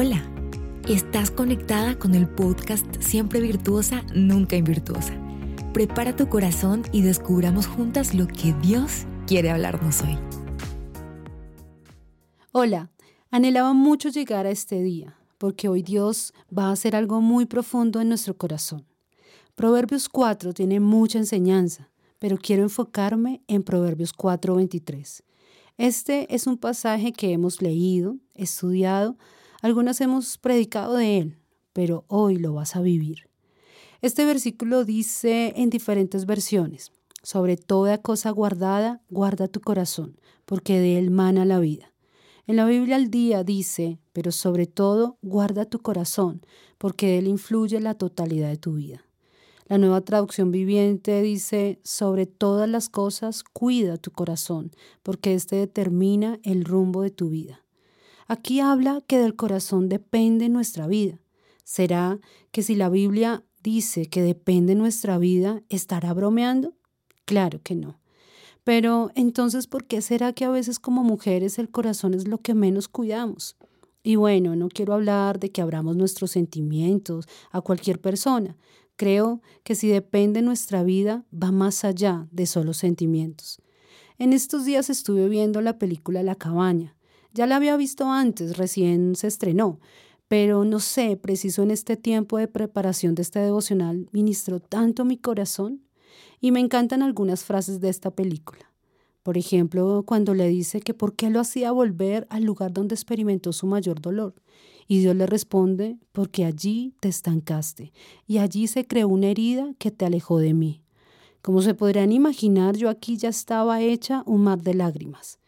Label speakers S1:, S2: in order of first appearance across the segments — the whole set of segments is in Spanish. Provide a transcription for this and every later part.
S1: Hola, estás conectada con el podcast Siempre Virtuosa, Nunca Invirtuosa. Prepara tu corazón y descubramos juntas lo que Dios quiere hablarnos hoy.
S2: Hola, anhelaba mucho llegar a este día, porque hoy Dios va a hacer algo muy profundo en nuestro corazón. Proverbios 4 tiene mucha enseñanza, pero quiero enfocarme en Proverbios 4:23. Este es un pasaje que hemos leído, estudiado, algunas hemos predicado de él, pero hoy lo vas a vivir. Este versículo dice en diferentes versiones, sobre toda cosa guardada, guarda tu corazón, porque de él mana la vida. En la Biblia al día dice, pero sobre todo guarda tu corazón, porque él influye la totalidad de tu vida. La nueva traducción viviente dice, sobre todas las cosas cuida tu corazón, porque éste determina el rumbo de tu vida. Aquí habla que del corazón depende nuestra vida. ¿Será que si la Biblia dice que depende nuestra vida, estará bromeando? Claro que no. Pero entonces, ¿por qué será que a veces como mujeres el corazón es lo que menos cuidamos? Y bueno, no quiero hablar de que abramos nuestros sentimientos a cualquier persona. Creo que si depende nuestra vida, va más allá de solo sentimientos. En estos días estuve viendo la película La cabaña. Ya la había visto antes, recién se estrenó, pero no sé, preciso en este tiempo de preparación de este devocional, ministró tanto mi corazón y me encantan algunas frases de esta película. Por ejemplo, cuando le dice que por qué lo hacía volver al lugar donde experimentó su mayor dolor. Y Dios le responde, porque allí te estancaste y allí se creó una herida que te alejó de mí. Como se podrían imaginar, yo aquí ya estaba hecha un mar de lágrimas.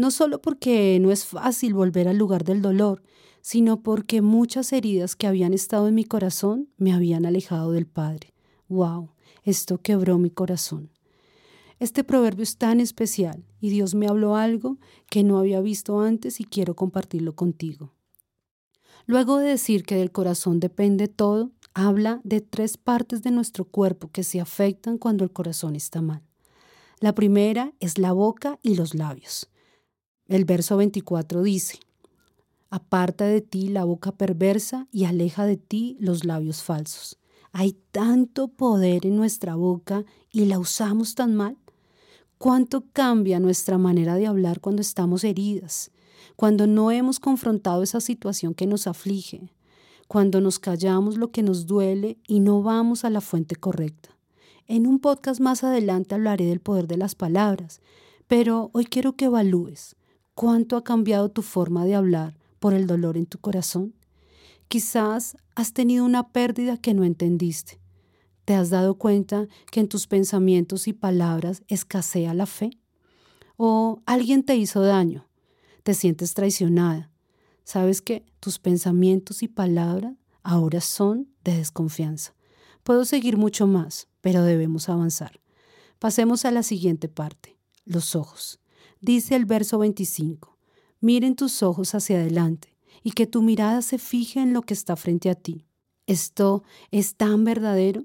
S2: No solo porque no es fácil volver al lugar del dolor, sino porque muchas heridas que habían estado en mi corazón me habían alejado del Padre. ¡Wow! Esto quebró mi corazón. Este proverbio es tan especial y Dios me habló algo que no había visto antes y quiero compartirlo contigo. Luego de decir que del corazón depende todo, habla de tres partes de nuestro cuerpo que se afectan cuando el corazón está mal. La primera es la boca y los labios. El verso 24 dice, Aparta de ti la boca perversa y aleja de ti los labios falsos. Hay tanto poder en nuestra boca y la usamos tan mal. ¿Cuánto cambia nuestra manera de hablar cuando estamos heridas? Cuando no hemos confrontado esa situación que nos aflige, cuando nos callamos lo que nos duele y no vamos a la fuente correcta. En un podcast más adelante hablaré del poder de las palabras, pero hoy quiero que evalúes cuánto ha cambiado tu forma de hablar por el dolor en tu corazón. Quizás has tenido una pérdida que no entendiste. ¿Te has dado cuenta que en tus pensamientos y palabras escasea la fe? ¿O alguien te hizo daño? ¿Te sientes traicionada? ¿Sabes que tus pensamientos y palabras ahora son de desconfianza? Puedo seguir mucho más, pero debemos avanzar. Pasemos a la siguiente parte, los ojos. Dice el verso 25, miren tus ojos hacia adelante y que tu mirada se fije en lo que está frente a ti. Esto es tan verdadero.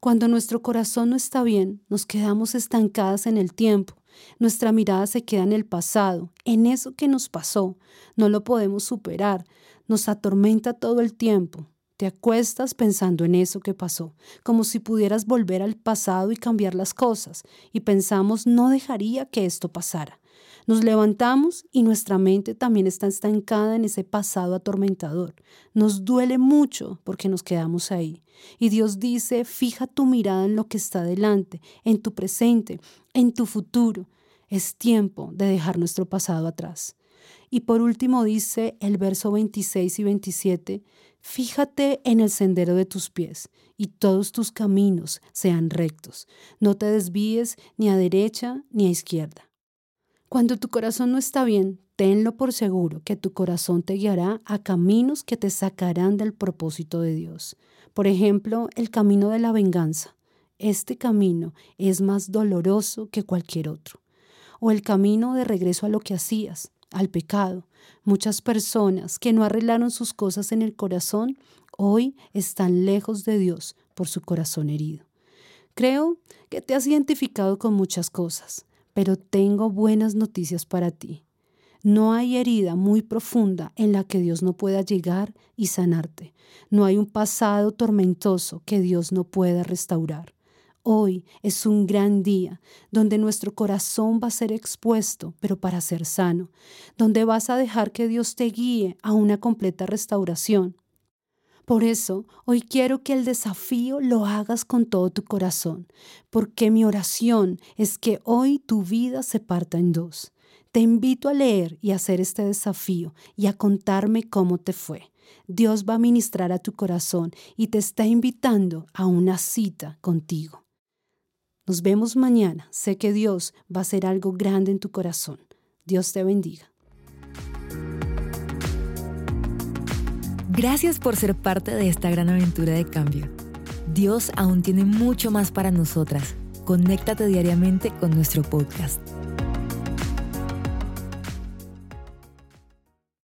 S2: Cuando nuestro corazón no está bien, nos quedamos estancadas en el tiempo. Nuestra mirada se queda en el pasado, en eso que nos pasó. No lo podemos superar. Nos atormenta todo el tiempo. Te acuestas pensando en eso que pasó, como si pudieras volver al pasado y cambiar las cosas, y pensamos no dejaría que esto pasara. Nos levantamos y nuestra mente también está estancada en ese pasado atormentador. Nos duele mucho porque nos quedamos ahí. Y Dios dice, fija tu mirada en lo que está delante, en tu presente, en tu futuro. Es tiempo de dejar nuestro pasado atrás. Y por último dice el verso 26 y 27, fíjate en el sendero de tus pies y todos tus caminos sean rectos. No te desvíes ni a derecha ni a izquierda. Cuando tu corazón no está bien, tenlo por seguro que tu corazón te guiará a caminos que te sacarán del propósito de Dios. Por ejemplo, el camino de la venganza. Este camino es más doloroso que cualquier otro. O el camino de regreso a lo que hacías, al pecado. Muchas personas que no arreglaron sus cosas en el corazón hoy están lejos de Dios por su corazón herido. Creo que te has identificado con muchas cosas pero tengo buenas noticias para ti. No hay herida muy profunda en la que Dios no pueda llegar y sanarte. No hay un pasado tormentoso que Dios no pueda restaurar. Hoy es un gran día donde nuestro corazón va a ser expuesto, pero para ser sano, donde vas a dejar que Dios te guíe a una completa restauración. Por eso, hoy quiero que el desafío lo hagas con todo tu corazón, porque mi oración es que hoy tu vida se parta en dos. Te invito a leer y hacer este desafío y a contarme cómo te fue. Dios va a ministrar a tu corazón y te está invitando a una cita contigo. Nos vemos mañana. Sé que Dios va a hacer algo grande en tu corazón. Dios te bendiga.
S1: Gracias por ser parte de esta gran aventura de cambio. Dios aún tiene mucho más para nosotras. Conéctate diariamente con nuestro podcast.